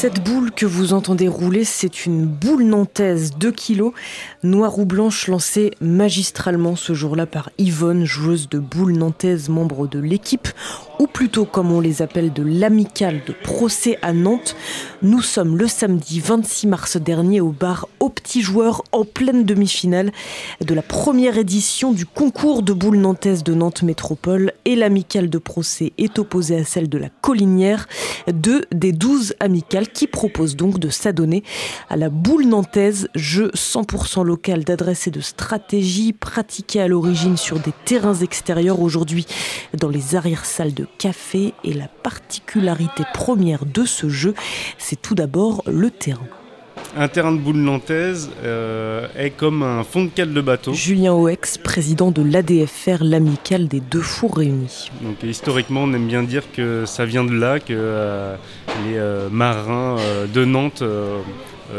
Cette boule que vous entendez rouler, c'est une boule nantaise 2 kg, noire ou blanche, lancée magistralement ce jour-là par Yvonne, joueuse de boule nantaise, membre de l'équipe, ou plutôt comme on les appelle de l'amicale de procès à Nantes. Nous sommes le samedi 26 mars dernier au bar Au Petit Joueur en pleine demi-finale de la première édition du concours de boule nantaise de Nantes Métropole. Et l'amicale de procès est opposée à celle de la Collinière, deux des douze amicales qui propose donc de s'adonner à la boule nantaise, jeu 100% local d'adresse et de stratégie pratiqué à l'origine sur des terrains extérieurs. Aujourd'hui dans les arrière-salles de café. Et la particularité première de ce jeu, c'est tout d'abord le terrain. Un terrain de boule nantaise euh, est comme un fond de cale de bateau. Julien Oex, président de l'ADFR, l'amicale des deux fours réunis. Donc historiquement, on aime bien dire que ça vient de là, que euh, les euh, marins de Nantes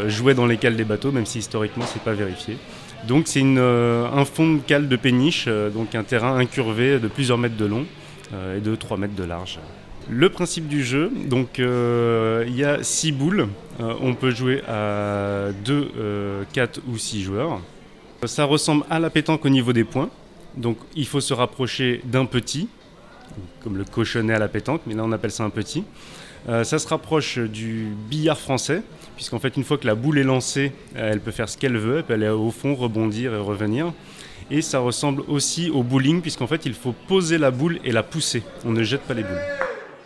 jouaient dans les cales des bateaux, même si historiquement c'est pas vérifié. Donc c'est un fond de cale de péniche, donc un terrain incurvé de plusieurs mètres de long et de 3 mètres de large. Le principe du jeu, donc il y a 6 boules euh, on peut jouer à 2, 4 euh, ou 6 joueurs. Ça ressemble à la pétanque au niveau des points. Donc il faut se rapprocher d'un petit, comme le cochonnet à la pétanque, mais là on appelle ça un petit. Euh, ça se rapproche du billard français, puisqu'en fait une fois que la boule est lancée, elle peut faire ce qu'elle veut, elle peut aller au fond, rebondir et revenir. Et ça ressemble aussi au bowling, puisqu'en fait il faut poser la boule et la pousser. On ne jette pas les boules.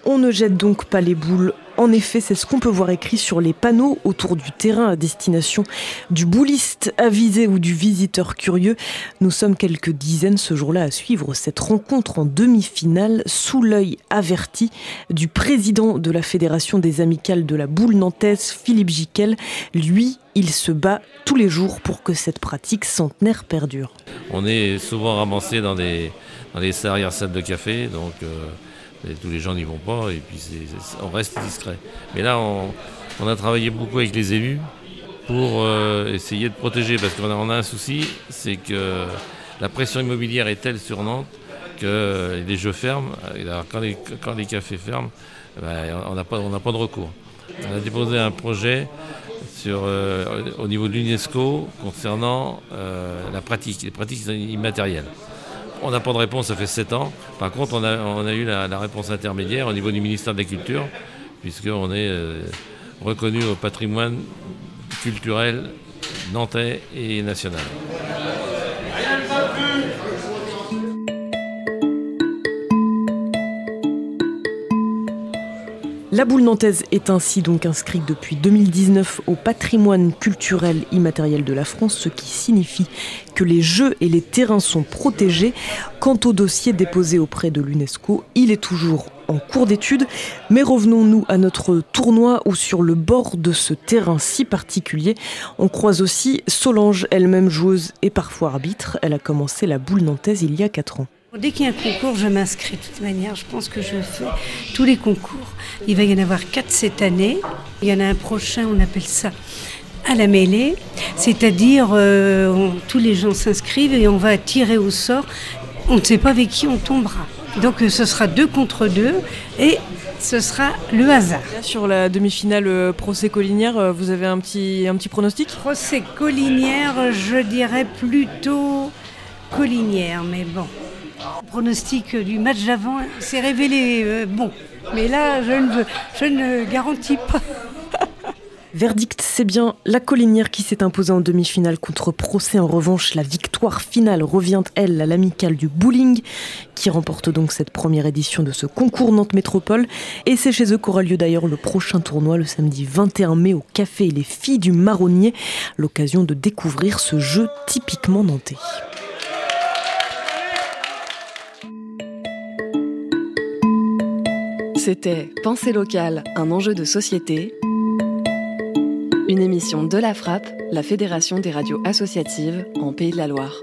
On ne jette donc pas les boules. En effet, c'est ce qu'on peut voir écrit sur les panneaux autour du terrain à destination du bouliste avisé ou du visiteur curieux. Nous sommes quelques dizaines ce jour-là à suivre cette rencontre en demi-finale sous l'œil averti du président de la Fédération des amicales de la boule nantaise, Philippe Giquel. Lui, il se bat tous les jours pour que cette pratique centenaire perdure. On est souvent ramassé dans des, dans les arrière-salles de café. Euh, tous les gens n'y vont pas et puis on reste discret. Mais là, on, a travaillé beaucoup avec les élus pour euh, essayer de protéger, parce qu'on a, un souci, c'est que la pression immobilière est telle sur Nantes que les jeux ferment. Alors quand les, cafés ferment, ben, on n'a pas, de recours. On a déposé un projet euh, au niveau de l'UNESCO concernant euh, la pratique, les pratiques immatérielles. On n'a pas de réponse, ça fait 7 ans. Par contre, on a, eu la, réponse intermédiaire au niveau du ministère de la Culture, puisqu'on est euh, reconnu au patrimoine culturel nantais et national. La boule nantaise est ainsi donc inscrite depuis 2019 au patrimoine culturel immatériel de la France, ce qui signifie que les jeux et les terrains sont protégés. Quant au dossier déposé auprès de l'UNESCO, il est toujours en cours d'étude. Mais revenons-nous à notre tournoi où sur le bord de ce terrain si particulier, on croise aussi Solange, elle-même joueuse et parfois arbitre. Elle a commencé la boule nantaise il y a 4 ans. Dès qu'il y a un concours, je m'inscris de toute manière. Je pense que je fais tous les concours. Il va y en avoir quatre cette année. Il y en a un prochain, on appelle ça à la mêlée. C'est-à-dire, euh, tous les gens s'inscrivent et on va tirer au sort. On ne sait pas avec qui on tombera. Donc euh, ce sera deux contre deux et ce sera le hasard. Sur la demi-finale euh, procès Collinière, vous avez un petit, un petit pronostic? Procès Collinière, je dirais plutôt Collinière, mais bon, le pronostic du match d'avant s'est révélé euh, bon. Mais là, je ne, garantis pas. Verdict, c'est bien la Collinière qui s'est imposée en demi-finale contre Procès. En revanche, la victoire finale revient, elle, à l'amicale du bowling, qui remporte donc cette première édition de ce concours Nantes Métropole. Et c'est chez eux qu'aura lieu d'ailleurs le prochain tournoi, le samedi 21 mai, au Café Les Filles du Marronnier. L'occasion de découvrir ce jeu typiquement nantais. C'était Pensée locale, un enjeu de société. Une émission de la Frappe, la Fédération des radios associatives en Pays de la Loire.